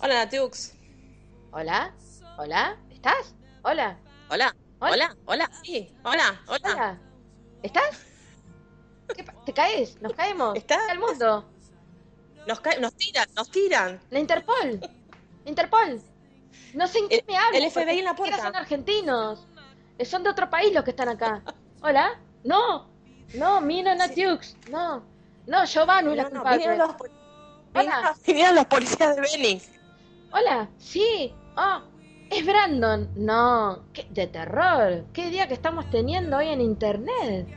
Hola, Natiux. Hola, hola, ¿estás? Hola, Hola, Hola. hola, hola, sí, hola, hola. hola, ¿estás? ¿Qué ¿Te caes? ¿Nos caemos? ¿Estás? ¿Está el mundo? Nos, cae- nos tiran, nos tiran. La Interpol, la Interpol. No sé en qué El- me hablan. el FBI en la puerta. Son argentinos. Son de otro país los que están acá. Hola, no, no, Mino Natiux, no, no, Giovanni es la No, no, culpable. vinieron los, los policías de Beni. Hola, sí, ah, es Brandon. No, qué de terror. Qué día que estamos teniendo hoy en internet.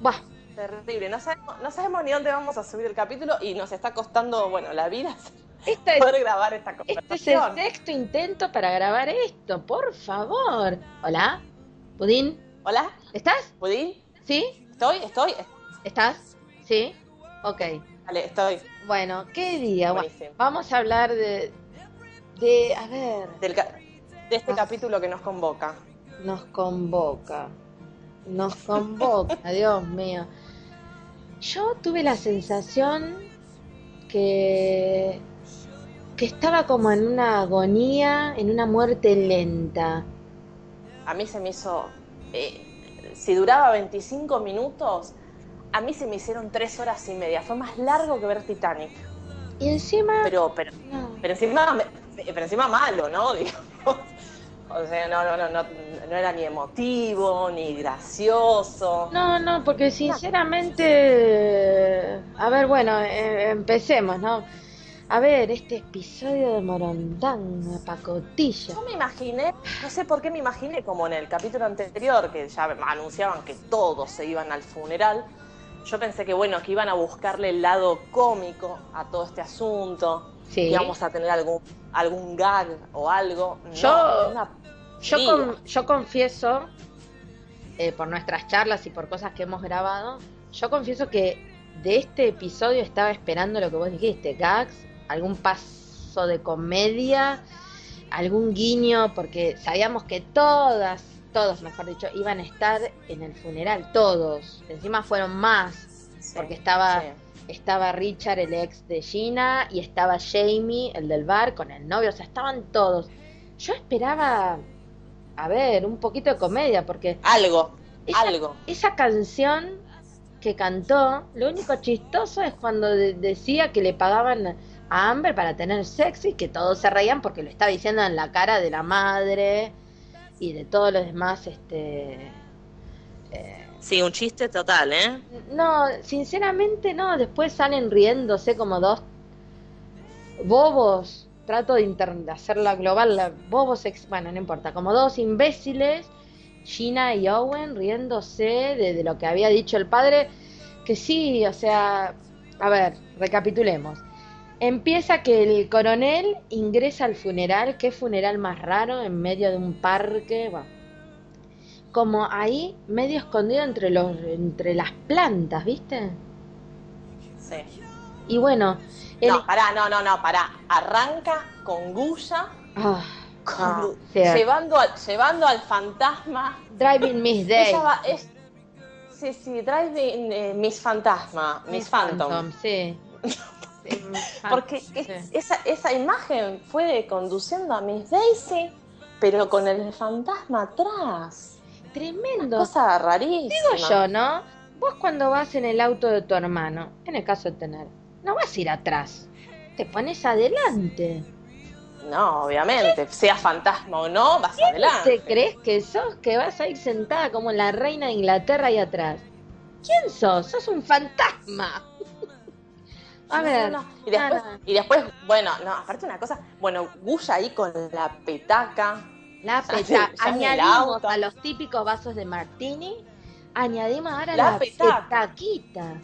Buah, Terrible, no sabemos, no sabemos ni dónde vamos a subir el capítulo y nos está costando, bueno, la vida esta es, poder grabar esta este es el conversación. sexto intento para grabar esto, por favor. Hola, Pudín, Hola, ¿estás? ¿Pudín? ¿Sí? ¿Estoy? ¿Estoy? ¿Estás? ¿Sí? Ok. Vale, estoy. Bueno, qué día. Bueno, vamos a hablar de, de, a ver, Del de este capítulo que nos convoca. nos convoca. Nos convoca, Dios mío. Yo tuve la sensación que, que estaba como en una agonía, en una muerte lenta. A mí se me hizo. eh, si duraba 25 minutos, a mí se me hicieron 3 horas y media. Fue más largo que ver Titanic. Y encima, Pero, pero, no, pero encima, pero encima malo, ¿no? Digamos. O sea, no, no, no, no, no era ni emotivo, ni gracioso. no, no, porque sinceramente, a ver, bueno, eh, empecemos, ¿no? A ver, este episodio de Morondanga, pacotilla. Yo me imaginé, no sé por qué me imaginé como en el capítulo anterior, que ya anunciaban que todos se iban al funeral. Yo pensé que bueno, que iban a buscarle el lado cómico a todo este asunto. Sí. íbamos a tener algún, algún gag o algo. No, Yo- Yo, con- yo confieso, eh, por nuestras charlas y por cosas que hemos grabado, yo confieso que de este episodio estaba esperando lo que vos dijiste, gags, algún paso de comedia, algún guiño, porque sabíamos que todas, todos mejor dicho, iban a estar en el funeral, todos. Encima fueron más, Sí, porque estaba, sí. Estaba Richard, el ex de Gina, y estaba Jamie, el del bar, con el novio, o sea, estaban todos. Yo esperaba, a ver, un poquito de comedia, porque Algo, esa, algo. esa canción que cantó, lo único chistoso es cuando de- decía que le pagaban a Amber para tener sexo y que todos se reían porque lo estaba diciendo en la cara de la madre y de todos los demás, este... eh, Sí, un chiste total, ¿eh? no, sinceramente no, después salen riéndose como dos bobos, trato de, de hacerla global, la- bobos, ex- bueno, no importa, como dos imbéciles, Gina y Owen riéndose de, de lo que había dicho el padre, que sí, o sea, a ver, recapitulemos. Empieza que el coronel ingresa al funeral, qué funeral más raro, en medio de un parque, bueno, como ahí, medio escondido entre los, entre las plantas, ¿viste? Sí. Y bueno, el, No, pará, no, no, no, pará. Arranca con Guya, ah, con- Ah, cierto. llevando, al, llevando al fantasma. Driving Miss Day, va, es, sí, sí, Driving eh, Miss Fantasma, Miss Phantom. sí. Porque sí. es- esa, esa imagen fue conduciendo a Miss Daisy, pero con el fantasma atrás. Tremendo. Cosa rarísima. Digo yo, ¿no? Vos cuando vas en el auto de tu hermano, en el caso de tener, no vas a ir atrás, te pones adelante. No, obviamente, sea fantasma o no, vas ¿Te adelante. crees que sos que vas a ir sentada como la reina de Inglaterra ahí atrás? ¿Quién sos? Sos un fantasma. A ver, no, no. Y, después, nada. y después, bueno, no, aparte una cosa, bueno, Guya ahí con la petaca. La peta, añadimos a los típicos vasos de martini, añadimos ahora La la, petaquita.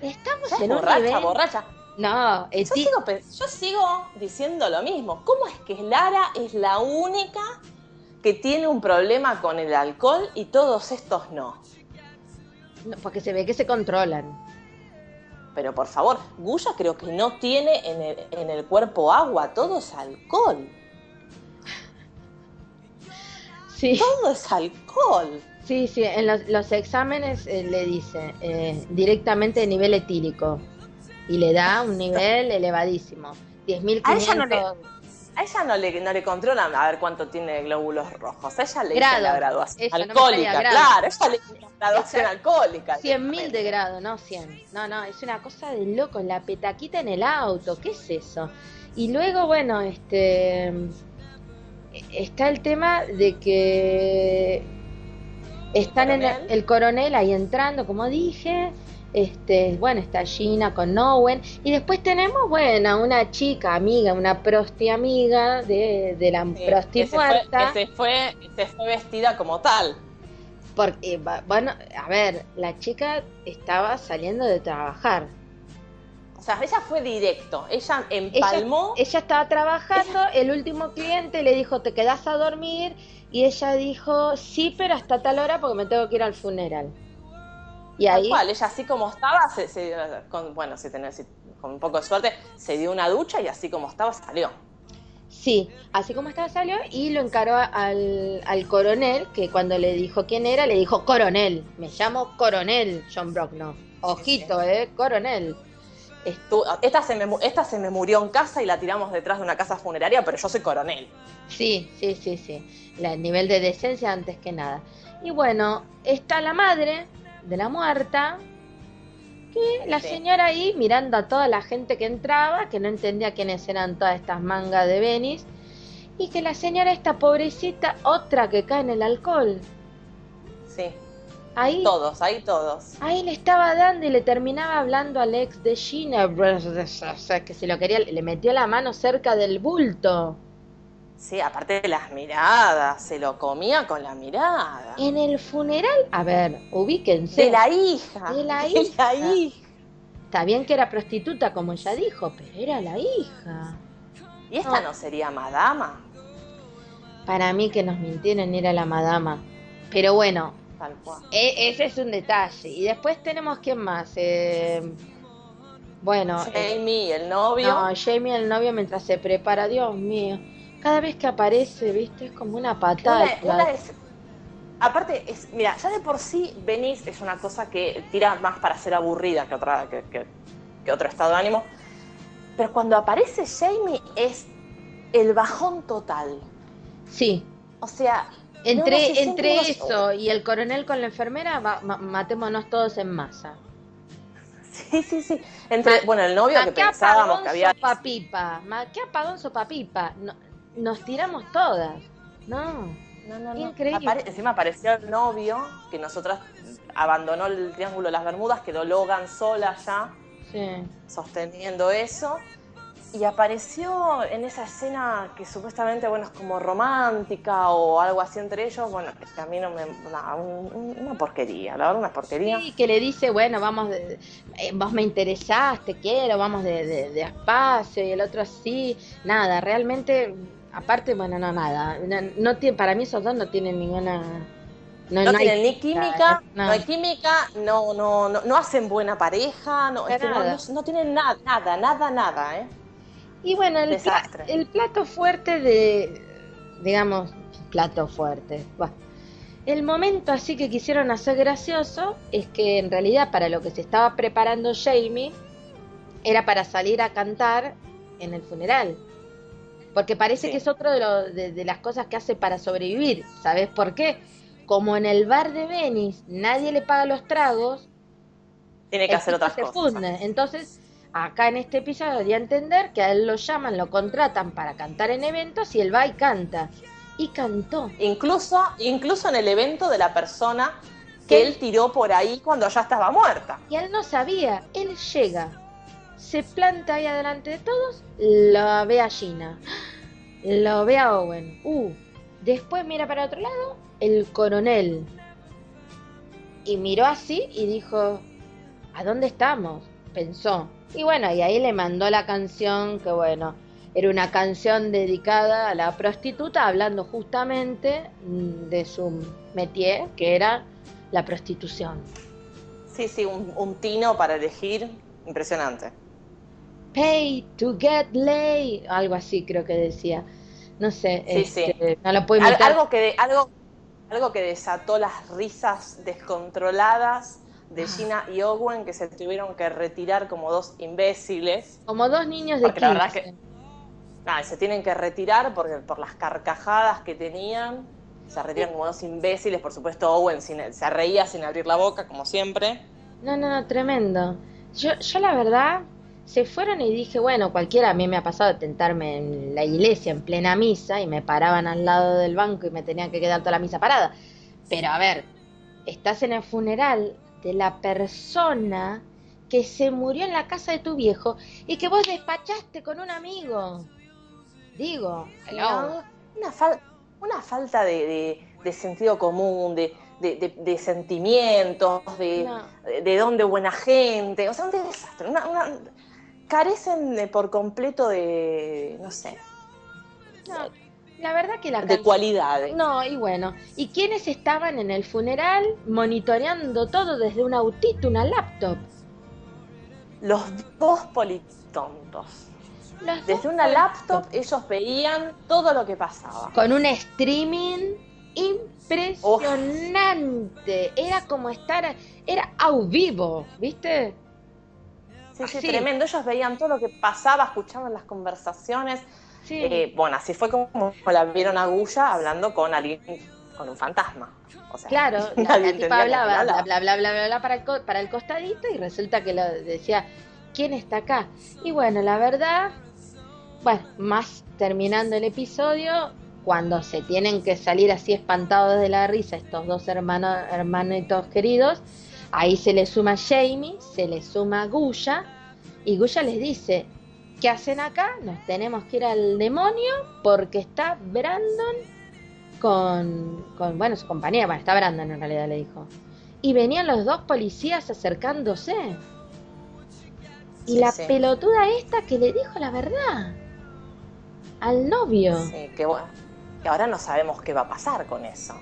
Estamos en un borracha, nivel. borracha. No, sigo, yo sigo diciendo lo mismo. ¿Cómo es que Lara es la única que tiene un problema con el alcohol y todos estos no? no, porque se ve que se controlan. Pero por favor, Guya creo que no tiene en el, en el cuerpo agua, todo es alcohol. Sí, Todo es alcohol. sí, sí. En los, los exámenes eh, le dice eh, directamente nivel etílico y le da un nivel elevadísimo. 10.500 a ella no le, no le controlan a ver cuánto tiene glóbulos rojos. A ella le Grado. la graduación no me alcohólica, claro. Ella le dice la graduación Esa- alcohólica. 100.000 de grado, no 100. No, no, es una cosa de loco. La petaquita en el auto, ¿qué es eso? Y luego, bueno, este. Está el tema de que. Están en el, ¿Coronel? el coronel ahí entrando, como dije. Este, bueno, está Gina con Owen. Y después tenemos, bueno, una chica amiga, una prosti amiga de, de la Sí, prosti que se fue, que se fue, se fue vestida como tal. Porque, bueno, a ver, la chica estaba saliendo de trabajar. O sea, ella fue directo. Ella empalmó. Ella estaba trabajando, el último cliente le dijo, ¿te quedás a dormir? Y ella dijo, sí, pero hasta tal hora porque me tengo que ir al funeral. Y Tal ahí, cual, ella así como estaba, se, se- con, bueno, si tenés, si- con un poco de suerte, se dio una ducha y así como estaba salió. sí, así como estaba salió y lo encaró al, al coronel, que cuando le dijo quién era, le dijo, coronel, me llamo coronel John Brockno. Ojito, eh, coronel. Esta, se me, esta se me murió en casa y la tiramos detrás de una casa funeraria, pero yo soy coronel. Sí, sí, sí, sí. La- el nivel de decencia antes que nada. Y bueno, está la madre de la muerta, que la Sí. señora ahí mirando a toda la gente que entraba, que no entendía quiénes eran todas estas mangas de Venice, y que la señora esta pobrecita, otra que cae en el alcohol, Sí, ahí, todos, ahí todos. ahí le estaba dando y le terminaba hablando al ex de Gina, o sea, que se lo quería, le metió la mano cerca del bulto. Sí, aparte de las miradas, se lo comía con la mirada. En el funeral, a ver, ubíquense. De la hija. De la la hija. hija. Está bien que era prostituta, como ella dijo, pero era la hija. ¿Y esta No. no sería madama? Para mí que nos mintieron era la madama. Pero bueno, Tal cual. e- ese es un detalle. Y después tenemos quién más. Eh, bueno, eh, Jamie, el novio. no, Jamie el novio mientras se prepara, Dios mío. Cada vez que aparece, viste, es como una patada. Aparte, es, mira, ya de por sí Venice es una cosa que tira más para ser aburrida que, otra, que, que- que otro estado de ánimo. Pero cuando aparece Jamie es el bajón total. Sí, O sea, entre, no, no, entre eso y el coronel con la enfermera, va- ma- matémonos todos en masa. Sí, sí, sí. Entre, bueno, el novio Ma, que pensábamos que había. sopapipa. Ma, qué apagón sopapipa. No, nos tiramos todas. No. No, no, no. Increíble. Apare- encima apareció el novio, que nosotras abandonó el Triángulo de las Bermudas, quedó Logan sola ya, Sí. sosteniendo eso. Y apareció en esa escena que supuestamente, bueno, es como romántica o algo así entre ellos. Bueno, que a mí no me. un- una porquería, la verdad, una porquería. Sí, que le dice, bueno, vamos, de- eh, vos me interesás, te quiero, vamos de, de, de espacio, y el otro así, nada, realmente, aparte, bueno, no, nada, no, no tiene, para mí esos dos no tienen ninguna... No, tienen ni química, no. no. hay química, no, no, no, no hacen buena pareja, no, es que no, no- no tienen nada, nada, nada, nada, ¿eh? Y bueno, el, pla- Desastre. el plato fuerte de, digamos, plato fuerte. El momento así que quisieron hacer gracioso es que en realidad para lo que se estaba preparando Jamie era para salir a cantar en el funeral. Porque parece Sí. que es otro de, lo- de- de las cosas que hace para sobrevivir. ¿Sabes por qué? Como en el bar de Venice nadie le paga los tragos, Tiene que hacer otras se cosas. funde. Entonces, acá en este episodio a entender que a él lo llaman, lo contratan para cantar en eventos y él va y canta. Y cantó. Incluso, incluso en el evento de la persona ¿Qué? que él tiró por ahí cuando ya estaba muerta. Y él no sabía, él llega, se planta ahí adelante de todos, lo ve a Gina, lo ve a Owen. Uh, después mira para otro lado, el coronel. Y miró así y dijo, ¿a dónde estamos? Pensó. Y bueno, y ahí le mandó la canción, que bueno, era una canción dedicada a la prostituta, hablando justamente mm, de su métier, que era la prostitución. Sí, sí, un, un tino para elegir impresionante. Pay to get laid, algo así creo que decía. No sé, Sí, sí. este, no lo puedo imitar. algo, que de- algo, algo que desató las risas descontroladas. De Gina y Owen que se tuvieron que retirar como dos imbéciles. Como dos niños de Porque la verdad 15. nada, se tienen que retirar porque, por las carcajadas que tenían. Se retiran como dos imbéciles, por supuesto Owen sin- se reía sin abrir la boca, como siempre. No, no, no, tremendo. Yo, yo la verdad, se fueron y dije, bueno, cualquiera, a mí me ha pasado de tentarme en la iglesia en plena misa y me paraban al lado del banco y me tenían que quedar toda la misa parada. Pero a ver, estás en el funeral de la persona que se murió en la casa de tu viejo y que vos despachaste con un amigo. Digo. No, una, fal- una falta de, de- de sentido común, de, de- sentimientos, de, No. de, buena gente. O sea, un desastre. Una, una- carecen por completo de, no sé, No, la verdad que la de cualidades. No, y bueno, ¿y quiénes estaban en el funeral monitoreando todo desde un autito, una laptop? Los dos politontos. Los Desde dos una laptop ellos veían todo lo que pasaba. Con un streaming impresionante. Era como estar, era au vivo, ¿viste? Sí, sí, Así. tremendo. Ellos veían todo lo que pasaba, escuchaban las conversaciones. Sí. Eh, bueno, así fue como la vieron a Guya hablando con alguien, con un fantasma. O sea, Claro, la, nadie la tipa hablaba, bla, hablaba. bla, bla, bla, bla, bla, para el, para el costadito y resulta que lo decía, ¿quién está acá? Y bueno, la verdad, bueno, más terminando el episodio, cuando se tienen que salir así espantados de la risa estos dos hermanos, hermanitos queridos, ahí se le suma Jamie, se le suma Guya, y Guya les dice, ¿qué hacen acá? Nos tenemos que ir al demonio porque está Brandon con, con, bueno, su compañía, bueno, está Brandon en realidad le dijo. Y venían los dos policías acercándose. Y Sí, la sí. pelotuda esta que le dijo la verdad al novio. Sí, que bueno, que ahora no sabemos qué va a pasar con eso.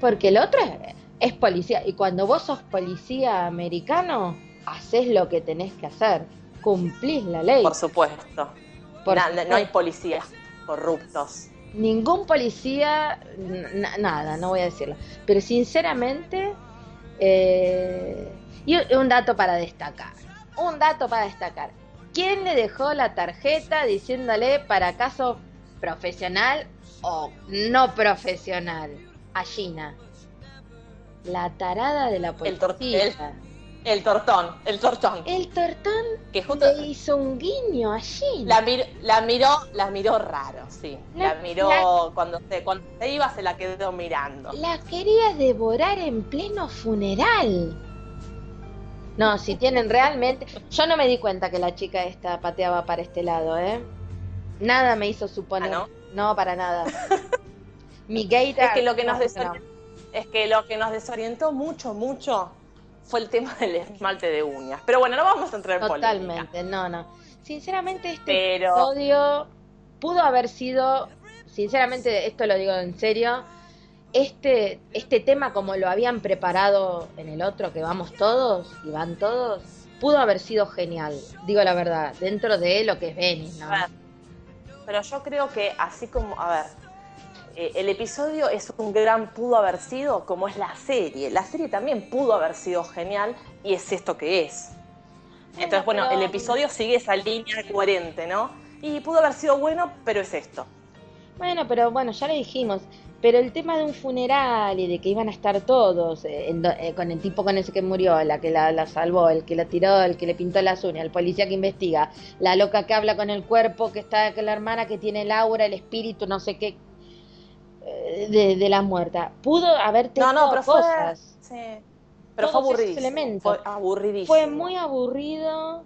Porque el otro es, es policía. Y cuando vos sos policía americano, haces lo que tenés que hacer. Cumplís la ley. Por supuesto. Por no hay policías corruptos. Ningún policía, na- nada, no voy a decirlo. Pero sinceramente, eh, y un- dato para destacar. Un dato para destacar. ¿Quién le dejó la tarjeta diciéndole para caso profesional o no profesional? A Gina. La tarada de la policía. El tortón, el tortón. El tortón Que justo le hizo un guiño a Gina. la, mir- la miró, la miró raro, sí. La- La, miró cuando se, cuando se iba, se la quedó mirando. La quería devorar en pleno funeral. No, si tienen realmente. Yo no me di cuenta que la chica esta pateaba para este lado, ¿eh? Nada me hizo suponer. ¿Ah, no? para nada. Mi gator. Es que lo que nos no, desorientó, es que lo que nos desorientó mucho, mucho fue el tema del esmalte de uñas. Pero bueno, no vamos a entrar en polémica. Totalmente, no, no. Sinceramente, este Pero- episodio pudo haber sido. Sinceramente, esto lo digo en serio. Este, este tema, como lo habían preparado en el otro, que vamos todos y van todos, pudo haber sido genial. Digo la verdad, dentro de lo que es Venice, ¿no? Pero yo creo que así como, a ver, eh, el episodio es un gran pudo haber sido como es la serie. La serie también pudo haber sido genial y es esto que es. Entonces, bueno, el episodio sigue esa línea coherente, ¿no? Y pudo haber sido bueno, pero es esto. Bueno, pero bueno, ya lo dijimos. Pero el tema de un funeral y de que iban a estar todos, eh, eh, con el tipo con ese que murió, la que la, la salvó, el que la tiró, el que le pintó las uñas, el policía que investiga, la loca que habla con el cuerpo, que está con la hermana que tiene el aura, el espíritu, no sé qué, de, de la muerta. Pudo haber No, tenido no, pero fue. cosas. Sí. Pero fue aburridísimo. Fue aburridísimo. Fue muy aburrido.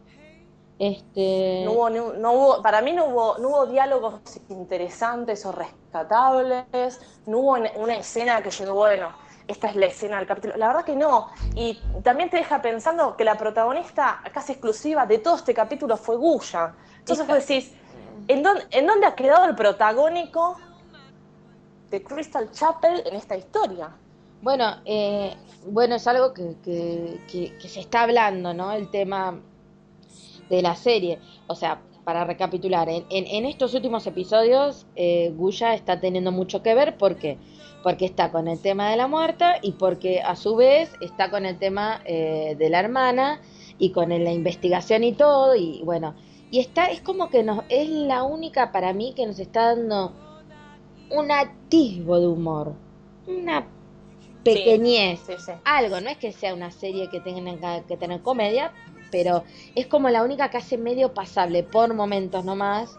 Este. No hubo, no hubo, para mí no hubo, no hubo diálogos interesantes o rescatables, no hubo una escena que yo digo, bueno, esta es la escena del capítulo. La verdad que no. Y también te deja pensando que la protagonista casi exclusiva de todo este capítulo fue Guya. Entonces vos decís, ¿en dónde, ¿en dónde ha quedado el protagónico de Crystal Chapel en esta historia? Bueno, eh, bueno, es algo que, que, se está hablando, ¿no? El tema de la serie. O sea, para recapitular, en, en, en estos últimos episodios, eh, Guya está teniendo mucho que ver. ¿Por qué? Porque está con el tema de la muerta y porque a su vez está con el tema eh, de la hermana y con la investigación y todo. Y bueno, Y está, es como que nos, es la única para mí que nos está dando un atisbo de humor. Una pequeñez. Algo, no es que sea una serie que tenga que tener comedia, pero es como la única que hace medio pasable por momentos nomás.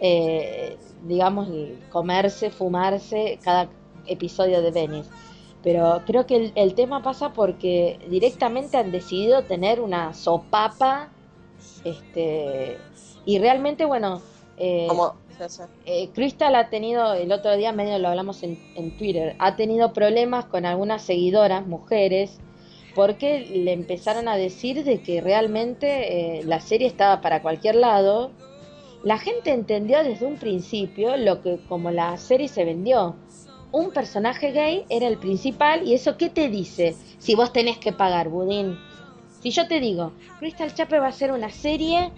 Eh, digamos, comerse, fumarse cada episodio de Venice. Pero creo que el, el tema pasa porque directamente han decidido tener una sopapa este y realmente, bueno, eh, eh, Crystal ha tenido, el otro día medio lo hablamos en, en, Twitter, ha tenido problemas con algunas seguidoras, mujeres, porque le empezaron a decir de que realmente eh, la serie estaba para cualquier lado. La gente entendió desde un principio lo que como la serie se vendió. Un personaje gay era el principal y eso qué te dice si vos tenés que pagar, Budín. Si yo te digo, Crystal Chape va a ser una serie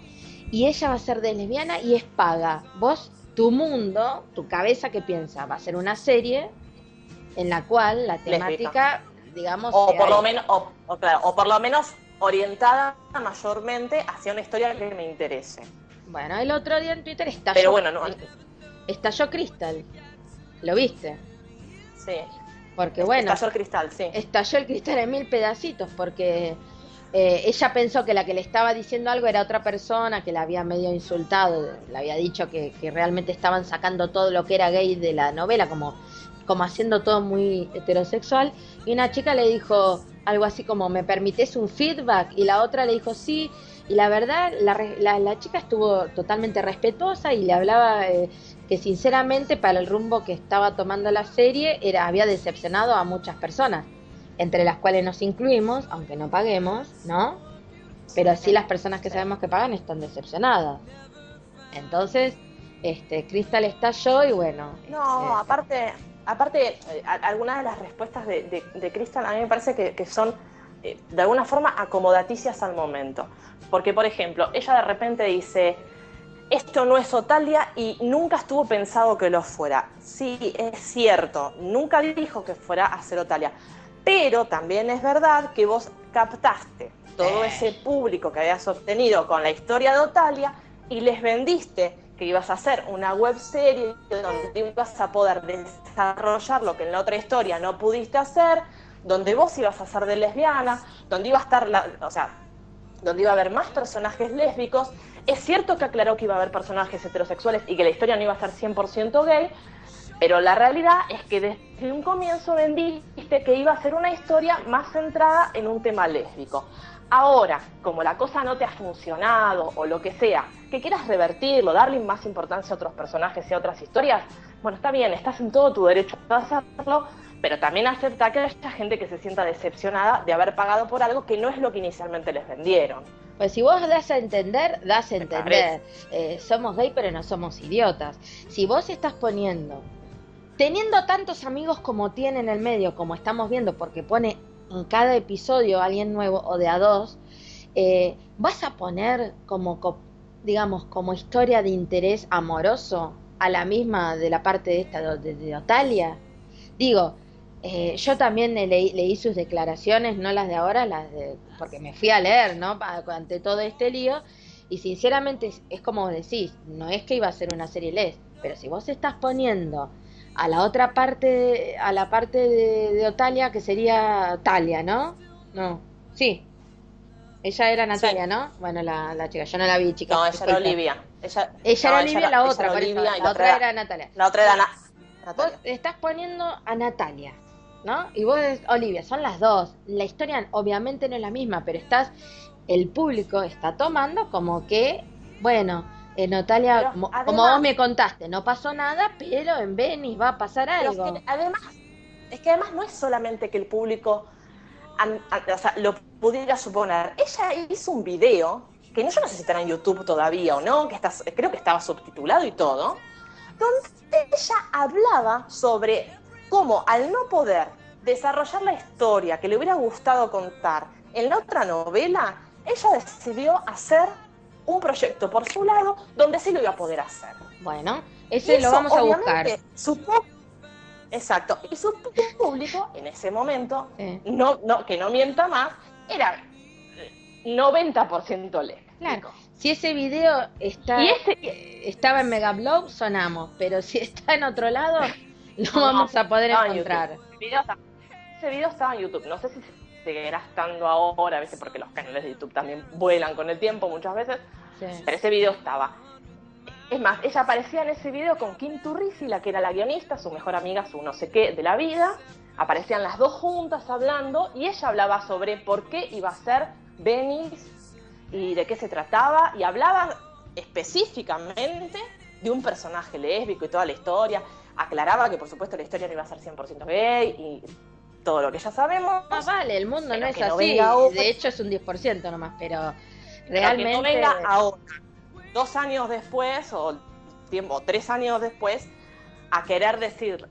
y ella va a ser de lesbiana y es paga. Vos, tu mundo, tu cabeza que piensa, va a ser una serie en la cual la temática, digamos, o por lo menos, o, claro, o por lo menos orientada mayormente hacia una historia que me interese. Bueno, el otro día en Twitter estalló. Pero bueno, no. Estalló Crystal. ¿Lo viste? Sí. Porque bueno. Estalló el cristal, sí. Estalló el cristal en mil pedacitos porque eh, ella pensó que la que le estaba diciendo algo era otra persona que la había medio insultado, le había dicho que, realmente estaban sacando todo lo que era gay de la novela, como, como haciendo todo muy heterosexual. Y una chica le dijo algo así como, ¿me permites un feedback? Y la otra le dijo, sí. Y la verdad, la, la, chica estuvo totalmente respetuosa y le hablaba eh, que sinceramente para el rumbo que estaba tomando la serie era, había decepcionado a muchas personas entre las cuales nos incluimos, aunque no paguemos, ¿no? Pero sí las personas que sabemos que pagan están decepcionadas. Entonces, este, Crystal estalló y bueno. No, este, aparte, aparte, eh, algunas de las respuestas de, de, Crystal a mí me parece que, son eh, de alguna forma acomodaticias al momento. Porque, por ejemplo, ella de repente dice, esto no es Otalia y nunca estuvo pensado que lo fuera. Sí, es cierto, nunca dijo que fuera a ser Otalia. Pero también es verdad que vos captaste todo ese público que habías obtenido con la historia de Otalia y les vendiste que ibas a hacer una web serie donde ibas a poder desarrollar lo que en la otra historia no pudiste hacer, donde vos ibas a ser de lesbiana, donde iba a estar, la, o sea, donde iba a haber más personajes lésbicos. Es cierto que aclaró que iba a haber personajes heterosexuales y que la historia no iba a ser 100% gay, pero la realidad es que desde un comienzo vendiste que iba a ser una historia más centrada en un tema lésbico. Ahora, como la cosa no te ha funcionado o lo que sea, que quieras revertirlo, darle más importancia a otros personajes y a otras historias, bueno, está bien, estás en todo tu derecho a hacerlo, pero también acepta que haya gente que se sienta decepcionada de haber pagado por algo que no es lo que inicialmente les vendieron. Pues si vos das a entender, das a entender. Eh, somos gay, pero no somos idiotas. Si vos estás poniendo teniendo tantos amigos como tiene en el medio, como estamos viendo, porque pone en cada episodio alguien nuevo o de a dos, eh, vas a poner como, digamos, como historia de interés amoroso a la misma de la parte de esta de, Otalia. Digo, eh, yo también leí, leí, sus declaraciones, no las de ahora, las de, porque me fui a leer, ¿no? Ante todo este lío, y sinceramente es, es como decís, no es que iba a ser una serie les, pero si vos estás poniendo a la otra parte, a la parte de, Otalia, que sería Talia, ¿no? No, sí. Ella era Natalia, ¿no? Bueno, la, la, chica, yo no la vi, chica. No, ella era Olivia. Ella, ella era Olivia, la otra, la otra era, Natalia. La otra era Natalia. Vos estás poniendo a Natalia, ¿no? Y vos, Olivia, son las dos. La historia obviamente no es la misma, pero estás, el público está tomando como que, bueno, en Natalia, como, vos me contaste, no pasó nada, pero en Venice va a pasar algo. Es que además, es que además no es solamente que el público lo pudiera suponer. Ella hizo un video, que no, yo no sé si estará en YouTube todavía o no, que está, creo que estaba subtitulado y todo, donde ella hablaba sobre cómo al no poder desarrollar la historia que le hubiera gustado contar en la otra novela, ella decidió hacer un proyecto por su lado donde sí lo iba a poder hacer. Bueno, ese lo vamos a buscar. Exacto. Y su público en ese momento, no, no, que no mienta más, era 90% lésbico. Claro. Si ese video está, estaba en Mega Blow, sonamos, pero si está en otro lado, no, vamos a poder encontrar. Ese video, estaba en YouTube, no sé si seguirá estando ahora, a veces porque los canales de YouTube también vuelan con el tiempo muchas veces, pero ese video estaba. Es más, ella aparecía en ese video con Kim Turrisi, la que era la guionista, su mejor amiga, su no sé qué de la vida. Aparecían las dos juntas hablando y ella hablaba sobre por qué iba a ser Venice y de qué se trataba y hablaba específicamente de un personaje lésbico y toda la historia. Aclaraba que por supuesto la historia no iba a ser 100% gay y todo lo que ya sabemos. Ah, vale, el mundo no es así. de hecho es un 10% nomás, pero realmente... que no venga ahora dos años después o tiempo, tres años después a querer decir,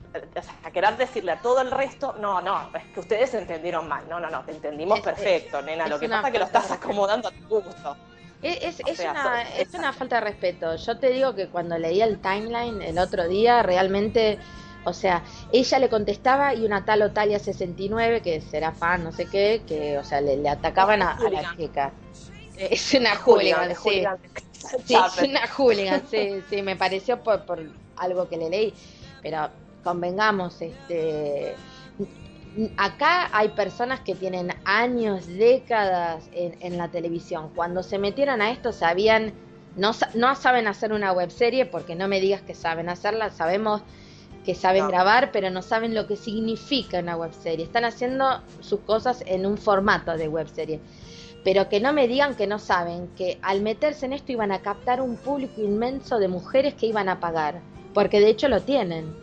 a querer decirle a todo el resto, no, no, es que ustedes entendieron mal, no, no, no, te entendimos perfecto, nena, lo que pasa es que lo estás acomodando a tu gusto. Es, es, una, es una falta de respeto. Yo te digo que cuando leí el timeline el otro día, realmente, o sea, ella le contestaba y una tal Otalia 69, que será fan, no sé qué, que, o sea, le, atacaban a, la chica. Es una hooligan, sí. Sí, es una hooligan, sí, sí, me pareció por, por algo que le leí. Pero convengamos, este acá hay personas que tienen años, décadas en, en, la televisión. Cuando se metieron a esto sabían, no, no saben hacer una webserie porque no me digas que saben hacerla, sabemos que saben grabar, pero no saben lo que significa una webserie. Están haciendo sus cosas en un formato de webserie pero que no me digan que no saben, que al meterse en esto iban a captar un público inmenso de mujeres que iban a pagar, porque de hecho lo tienen.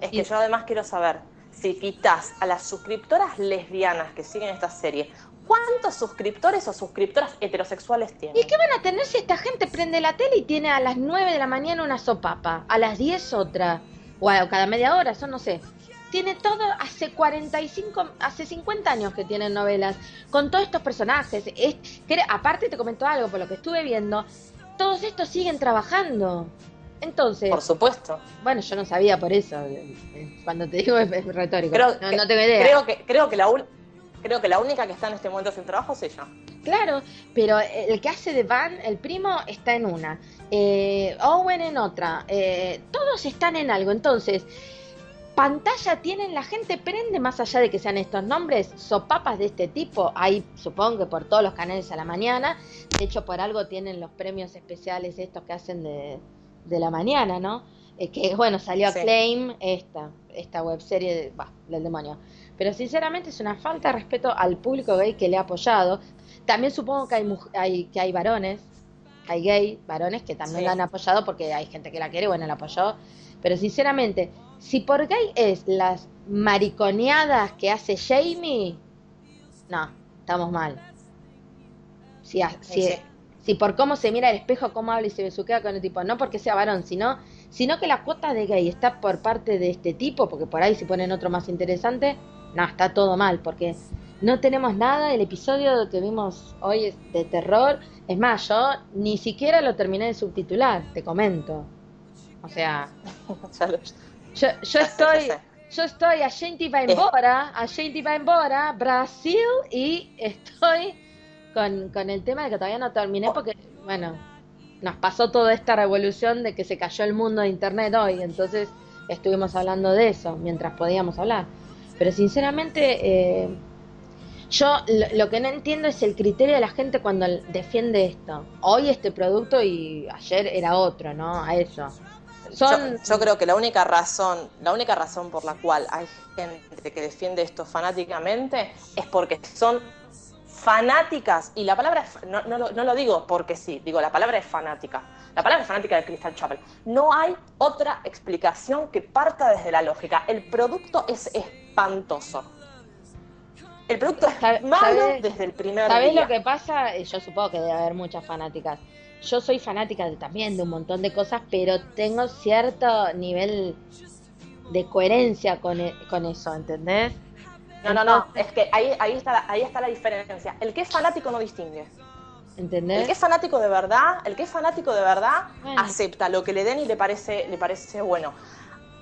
Es que yo además quiero saber, si quitas a las suscriptoras lesbianas que siguen esta serie, ¿cuántos suscriptores o suscriptoras heterosexuales tienen? ¿Y qué van a tener si esta gente prende la tele y tiene a las 9 de la mañana una sopapa, a las 10 otra, o cada media hora, eso no sé? tiene todo hace 45, hace 50 años que tienen novelas, con todos estos personajes. Es, que, aparte te comentó algo, por lo que estuve viendo, todos estos siguen trabajando. Entonces... Por supuesto. Bueno, yo no sabía por eso. Cuando te digo es, retórico. no, no, tengo idea. Creo que, creo que la Creo que la única que está en este momento sin trabajo es ella. Claro, pero el que hace de Van, el primo, está en una. Eh, Owen en otra. Eh, todos están en algo. Entonces, pantalla tienen, la gente prende, más allá de que sean estos nombres, sopapas de este tipo, hay supongo que por todos los canales a la mañana, de hecho por algo tienen los premios especiales estos que hacen de, de la mañana, ¿no? Eh, que bueno, salió a Claim esta, esta webserie de, del demonio. Pero sinceramente es una falta de respeto al público gay que le ha apoyado. También supongo que hay, hay que hay varones, hay gay, varones que también la han apoyado porque hay gente que la quiere, bueno, la apoyó. Pero sinceramente, si por gay es las mariconeadas que hace Jamie, no, estamos mal. Si, si, por cómo se mira el espejo, cómo habla y se besuquea con el tipo, no porque sea varón, sino, sino que la cuota de gay está por parte de este tipo, porque por ahí se ponen otro más interesante, no, está todo mal, porque no tenemos nada. El episodio que vimos hoy es de terror. Es más, yo ni siquiera lo terminé de subtitular, te comento. O sea, yo, yo estoy, yo estoy a gente va embora, a gente va embora, Brasil, y estoy con, con el tema de que todavía no terminé porque, bueno, nos pasó toda esta revolución de que se cayó el mundo de Internet hoy, entonces estuvimos hablando de eso mientras podíamos hablar. Pero sinceramente, eh, yo lo, que no entiendo es el criterio de la gente cuando defiende esto. Hoy este producto y ayer era otro, ¿no? A eso. Yo, creo que la única razón, la única razón por la cual hay gente que defiende esto fanáticamente es porque son fanáticas, y la palabra no, no, no, lo digo porque sí, digo la palabra es fanática. La palabra es fanática de Crystal Chapel. No hay otra explicación que parta desde la lógica. El producto es espantoso. El producto es malo desde el primer día. ¿Sabés lo que pasa? Yo supongo que debe haber muchas fanáticas yo soy fanática de, también de un montón de cosas, pero tengo cierto nivel de coherencia con, e, con eso, ¿entendés? No, no, no, es que ahí, ahí, está la, ahí está la diferencia. El que es fanático no distingue. ¿Entendés? El que es fanático de verdad, el que es fanático de verdad, acepta lo que le den y le parece, le parece bueno.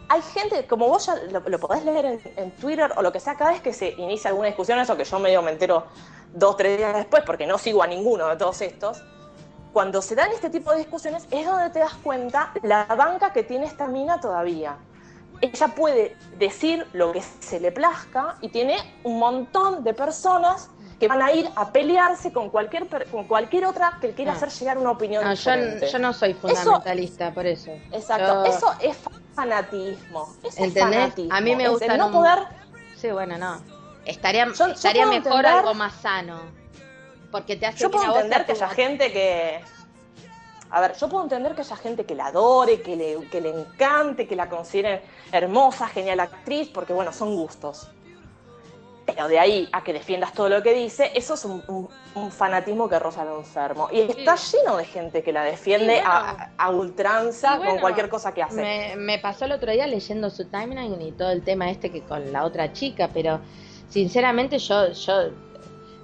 Hay gente, como vos ya lo, podés leer en, Twitter o lo que sea, cada vez que se inicia alguna discusión, eso que yo medio me entero dos, tres días después, porque no sigo a ninguno de todos estos, cuando se dan este tipo de discusiones es donde te das cuenta la banca que tiene esta mina todavía. Ella puede decir lo que se le plazca y tiene un montón de personas que van a ir a pelearse con cualquier con cualquier otra que quiera hacer llegar una opinión no, Yo, no soy fundamentalista, por eso. Exacto, eso es fanatismo. Eso ¿Entendés? A mí me gusta no poder... Sí, bueno, no. Estaría, estaría mejor algo más sano. Porque te hace Yo puedo entender que haya gente que a ver, yo puedo entender que haya gente que la adore, que le, que le encante, que la considere hermosa, genial actriz, porque bueno, son gustos. De ahí a que defiendas todo lo que dice, eso es un, fanatismo que roza lo enfermo. Y está lleno de gente que la defiende a, ultranza con cualquier cosa que hace. Me, me, pasó el otro día leyendo su timeline y todo el tema este que con la otra chica, pero sinceramente yo, yo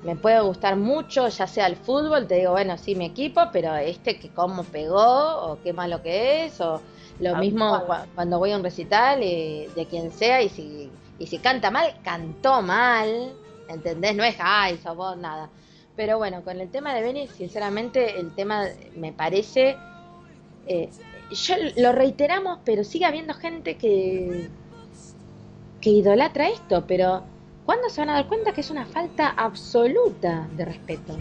me puede gustar mucho, ya sea el fútbol, te digo, bueno, sí, mi equipo, pero este que cómo pegó, o qué malo que es, o lo mismo cuando voy a un recital eh, de quien sea, y si, y si canta mal, cantó mal, ¿entendés? No es, ay, vos, nada. Pero bueno, con el tema de Benny, sinceramente, el tema me parece. Eh, yo lo reiteramos, pero sigue habiendo gente que. que idolatra esto, pero ¿Cuándo se van a dar cuenta que es una falta absoluta de respeto?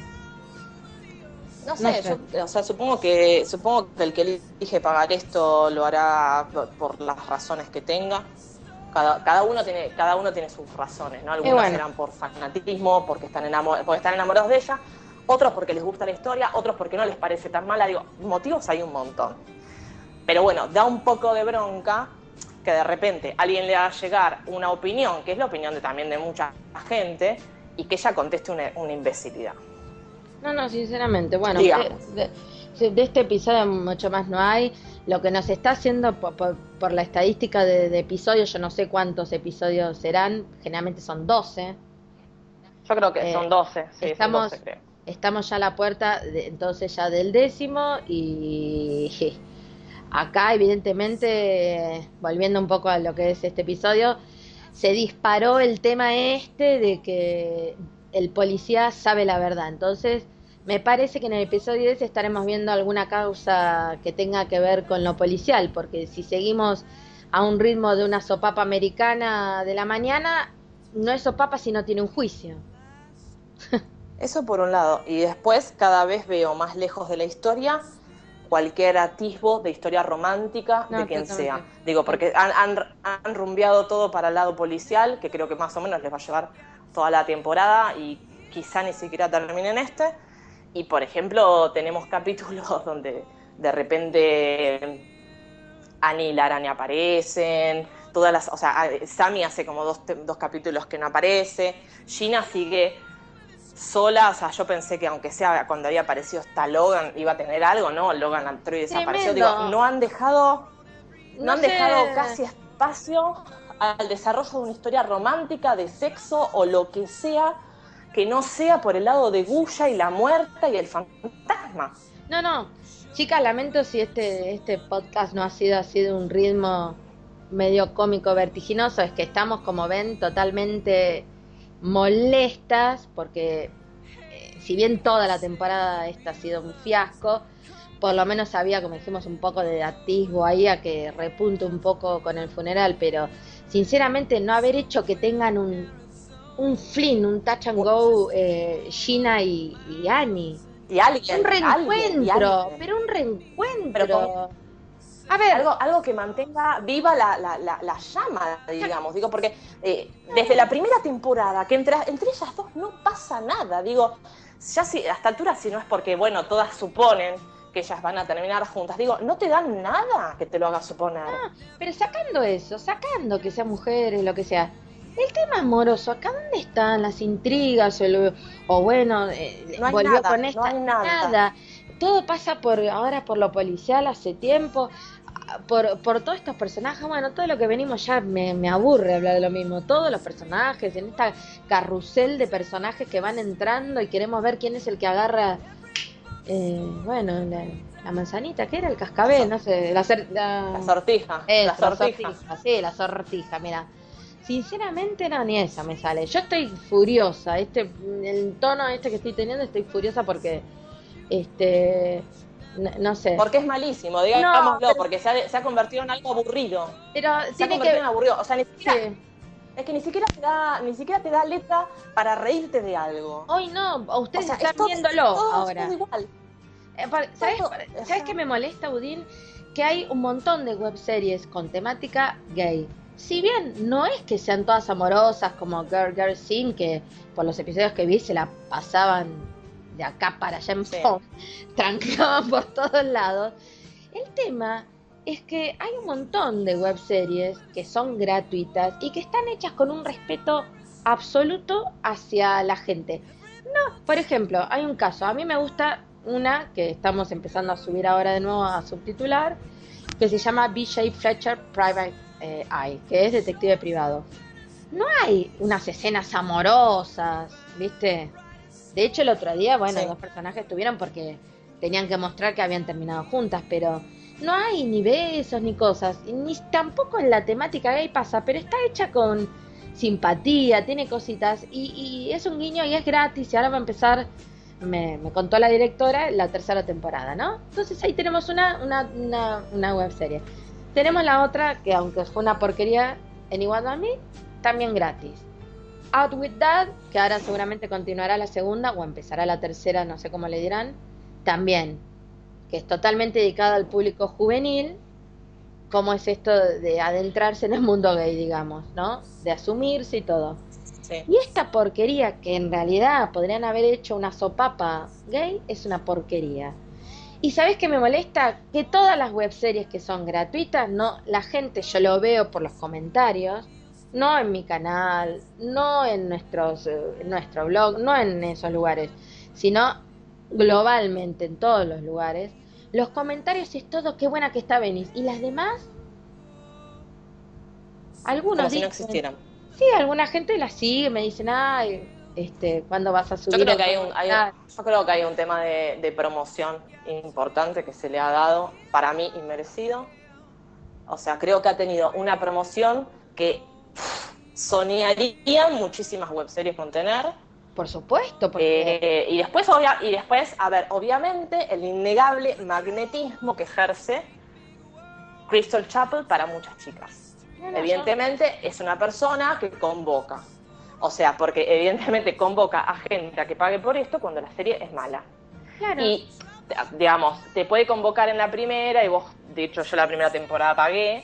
No sé, Yo, o sea, supongo que supongo que el que elige pagar esto lo hará por las razones que tenga. Cada, cada uno tiene cada uno tiene sus razones, ¿no? Algunos serán por fanatismo, porque están enamor, porque están enamorados de ella, otros porque les gusta la historia, otros porque no les parece tan mala. Digo, motivos hay un montón. Pero bueno, da un poco de bronca que de repente alguien le haga llegar una opinión, que es la opinión de, también de mucha gente, y que ella conteste una, imbecilidad. No, no, sinceramente, bueno, de, este episodio mucho más no hay. Lo que nos está haciendo por, la estadística de, episodios, yo no sé cuántos episodios serán, generalmente son 12. Yo creo que son 12, eh, sí, estamos, estamos ya a la puerta, entonces ya del décimo y Acá, evidentemente, volviendo un poco a lo que es este episodio, se disparó el tema este de que el policía sabe la verdad. Entonces, me parece que en el episodio 10 estaremos viendo alguna causa que tenga que ver con lo policial, porque si seguimos a un ritmo de una sopapa americana de la mañana, no es sopapa si no tiene un juicio. Eso por un lado. Y después cada vez veo más lejos de la historia cualquier atisbo de historia romántica de quien sea. Digo, porque han, han, rumbeado todo para el lado policial, que creo que más o menos les va a llevar toda la temporada y quizá ni siquiera terminen este. Y por ejemplo, tenemos capítulos donde de repente Annie y la araña aparecen, todas las, o sea, Sammy hace como dos, dos capítulos que no aparece, Gina sigue sola, o sea, yo pensé que aunque sea cuando había aparecido hasta Logan iba a tener algo, ¿no? Logan entró y desapareció. Digo, no han dejado, no, han dejado casi espacio al desarrollo de una historia romántica, de sexo o lo que sea, que no sea por el lado de Guya y la muerta y el fantasma. No, no. Chicas, lamento si este, este podcast no ha sido así de un ritmo medio cómico, vertiginoso. Es que estamos, como ven, totalmente molestas porque eh, si bien toda la temporada esta ha sido un fiasco, por lo menos había, como dijimos, un poco de atisbo ahí a que repunte un poco con el funeral, pero sinceramente no haber hecho que tengan un, un Flynn, un touch and go eh, Gina y, Annie. Y alguien. Un reencuentro, pero un reencuentro. A ver, algo, algo que mantenga viva la, la, la, llama, digamos. Digo, porque eh, desde la primera temporada, que entre, entre ellas dos no pasa nada. Digo, ya si, a esta altura, si no es porque, bueno, todas suponen que ellas van a terminar juntas. Digo, no te dan nada que te lo haga suponer. Ah, pero sacando eso, sacando que sean mujeres, lo que sea. El tema amoroso, ¿acá dónde están las intrigas? O, bueno, eh, volvió con esta. nada. Todo pasa por ahora por lo policial hace tiempo por, por todos estos personajes, bueno, todo lo que venimos ya me, aburre hablar de lo mismo. Todos los personajes, en esta carrusel de personajes que van entrando y queremos ver quién es el que agarra, eh, bueno, la, manzanita, ¿qué era? El cascabel, no sé, la, sortija. la sortija. Sí, la sortija, mira. Sinceramente no, ni esa me sale. Yo estoy furiosa, este, el tono este que estoy teniendo, estoy furiosa porque Este, no, sé. Porque es malísimo, digámoslo, porque se ha, se ha, convertido en algo aburrido. Pero se tiene ha convertido que... en aburrido. O sea, ni siquiera. Es que ni siquiera te da, ni siquiera te da letra para reírte de algo. Hoy no, ustedes están viéndolo ahora. igual. Eh, ¿Sabes, qué me molesta, Udín? Que hay un montón de webseries con temática gay. Si bien no es que sean todas amorosas como Girl Girl Sim, que por los episodios que vi se la pasaban de acá para allá en sí. trancaban por todos lados. El tema es que hay un montón de webseries que son gratuitas y que están hechas con un respeto absoluto hacia la gente. No, por ejemplo, hay un caso, a mí me gusta una que estamos empezando a subir ahora de nuevo a subtitular, que se llama B.J. Fletcher Private eh, Eye, que es detective privado. No hay unas escenas amorosas, ¿viste? De hecho, el otro día, bueno, dos personajes estuvieron porque tenían que mostrar que habían terminado juntas, pero no hay ni besos ni cosas, ni tampoco en la temática gay pasa, pero está hecha con simpatía, tiene cositas y, es un guiño y es gratis y ahora va a empezar, me, contó la directora, la tercera temporada, ¿no? Entonces ahí tenemos una, una, una, una web serie. Tenemos la otra que aunque fue una porquería en Igual a mí, también gratis. Out with That, que ahora seguramente continuará la segunda o empezará la tercera, no sé cómo le dirán, también que es totalmente dedicada al público juvenil, cómo es esto de adentrarse en el mundo gay, digamos, ¿no? De asumirse y todo. Y esta porquería que en realidad podrían haber hecho una sopapa gay es una porquería. Y sabes qué me molesta que todas las webseries que son gratuitas, no, la gente yo lo veo por los comentarios, no en mi canal, no en nuestros, eh, nuestro blog, no en esos lugares, sino globalmente en todos los lugares, los comentarios es todo, qué buena que está Venice. ¿Y las demás? Algunos Como si no existieran. Sí, alguna gente la sigue, me dicen, ay, este, ¿cuándo vas a subir? Yo creo, que hay un, yo creo que hay un tema de, promoción importante que se le ha dado, para mí, inmerecido. O sea, creo que ha tenido una promoción que soñaría muchísimas webseries con tener por supuesto. Porque... Eh, y, después, y después, a ver, obviamente, el innegable magnetismo que ejerce Crystal Chapel para muchas chicas. evidentemente, es una persona que convoca. O sea, porque evidentemente convoca a gente a que pague por esto cuando la serie es mala. Claro. Y, digamos, te puede convocar en la primera, y vos, de hecho, yo la primera temporada pagué,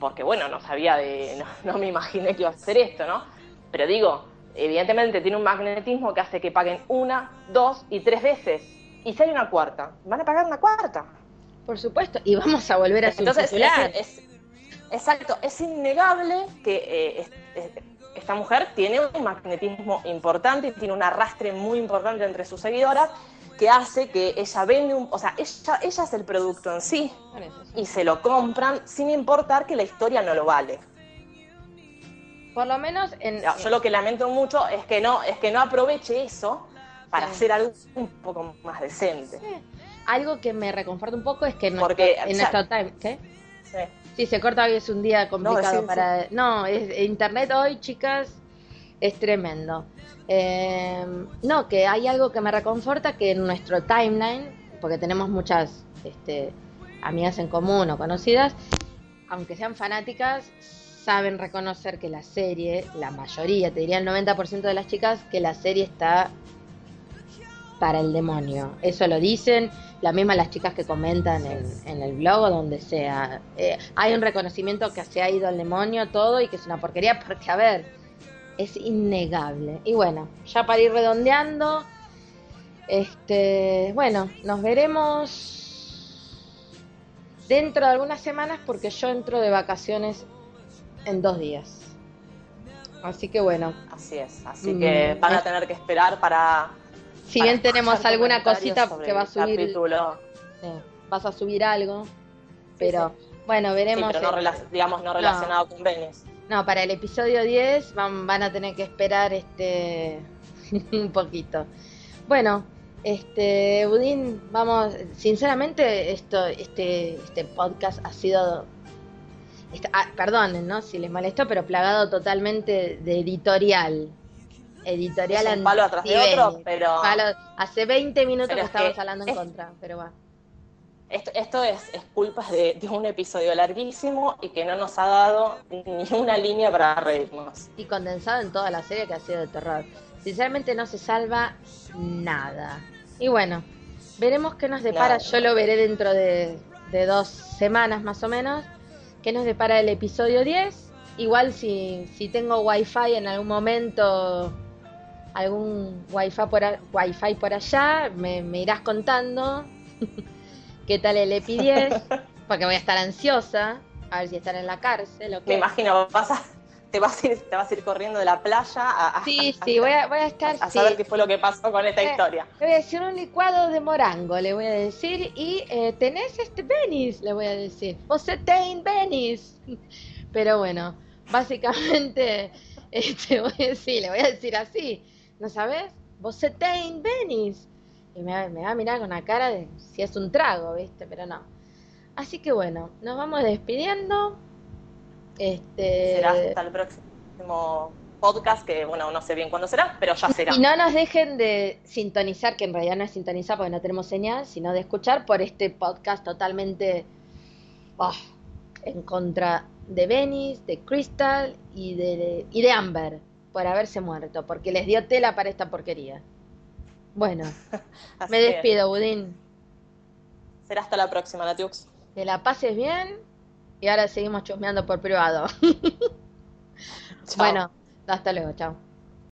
porque, bueno, no sabía de. No, no me imaginé que iba a hacer esto, ¿no? Pero digo, evidentemente tiene un magnetismo que hace que paguen una, dos y tres veces. Y si hay una cuarta, van a pagar una cuarta. Por supuesto, y vamos a volver a Entonces, es, exacto, es innegable que eh, esta mujer tiene un magnetismo importante y tiene un arrastre muy importante entre sus seguidoras que hace que ella vende un, o sea, ella, ella es el producto en sí y se lo compran sin importar que la historia no lo vale. Por lo menos en. yo lo que lamento mucho es que no, es que no aproveche eso para hacer algo un poco más decente. Algo que me reconforta un poco es que en, nuestro, time. ¿Qué? Sí. sí. se corta hoy, es un día complicado para. No, es, internet hoy, chicas, es tremendo. Em, no, que hay algo que me reconforta que en nuestro timeline, porque tenemos muchas este, amigas en común o conocidas, aunque sean fanáticas, saben reconocer que la serie, la mayoría, te diría el 90% de las chicas, que la serie está para el demonio. Eso lo dicen las mismas las chicas que comentan en, el blog o donde sea. Eh, hay un reconocimiento que se ha ido al demonio todo y que es una porquería porque, a ver, es innegable. Y bueno, ya para ir redondeando, este, bueno, nos veremos dentro de algunas semanas porque yo entro de vacaciones en dos días. Así que bueno. Así es, así que van a tener que esperar para... Si bien tenemos alguna cosita que va a subir... vas a subir algo, pero bueno, veremos. pero no, digamos, no relacionado con Venice. No, para el episodio 10 van, van a tener que esperar este un poquito. Bueno, este Budín, vamos, sinceramente esto este este podcast ha sido ah, perdonen, ¿no? Si les molestó, pero plagado totalmente de editorial. Editorial Es un palo atrás de otro, pero- Palo- hace 20 minutos que es estábamos que hablando en es- contra, pero va. Esto, esto es, es culpa de, de un episodio larguísimo y que no nos ha dado ni una línea para reírnos. Y condensado en toda la serie que ha sido de terror. Sinceramente no se salva nada. Y bueno, veremos qué nos depara. Nada. Yo lo veré dentro de, de dos semanas más o menos. ¿Qué nos depara el episodio 10? Igual si, si tengo wifi en algún momento, algún wifi por, a- wifi por allá, me, me irás contando qué tal el EPI 10, porque voy a estar ansiosa, a ver si están en la cárcel o Me qué. imagino, vas a- te, vas a ir, te vas a ir corriendo de la playa a, a- Sí, sí, voy a, voy a estar... a sí. saber qué fue lo que pasó con esta Eh, historia. Le voy a decir un licuado de morango, le voy a decir. Y eh, tenés este Benis, le voy a decir. Você tem Benis. Pero bueno, básicamente, este, voy a decir, le voy a decir así. ¿No sabes? Você tem Benis. Y me, va- me va a mirar con una cara de si es un trago, ¿viste? Pero no. Así que bueno, nos vamos despidiendo. Este, Será hasta el próximo podcast, que bueno, no sé bien cuándo será, pero ya será. Y no nos dejen de sintonizar, que en realidad no es sintonizar porque no tenemos señal, sino de escuchar por este podcast totalmente oh, en contra de Venice, de Crystal y de, y de Amber por haberse muerto, porque les dio tela para esta porquería. Bueno, me despido, Budín. Será hasta la próxima, Natiux. Que la pases bien y ahora seguimos chusmeando por privado. Bueno, hasta luego, chao.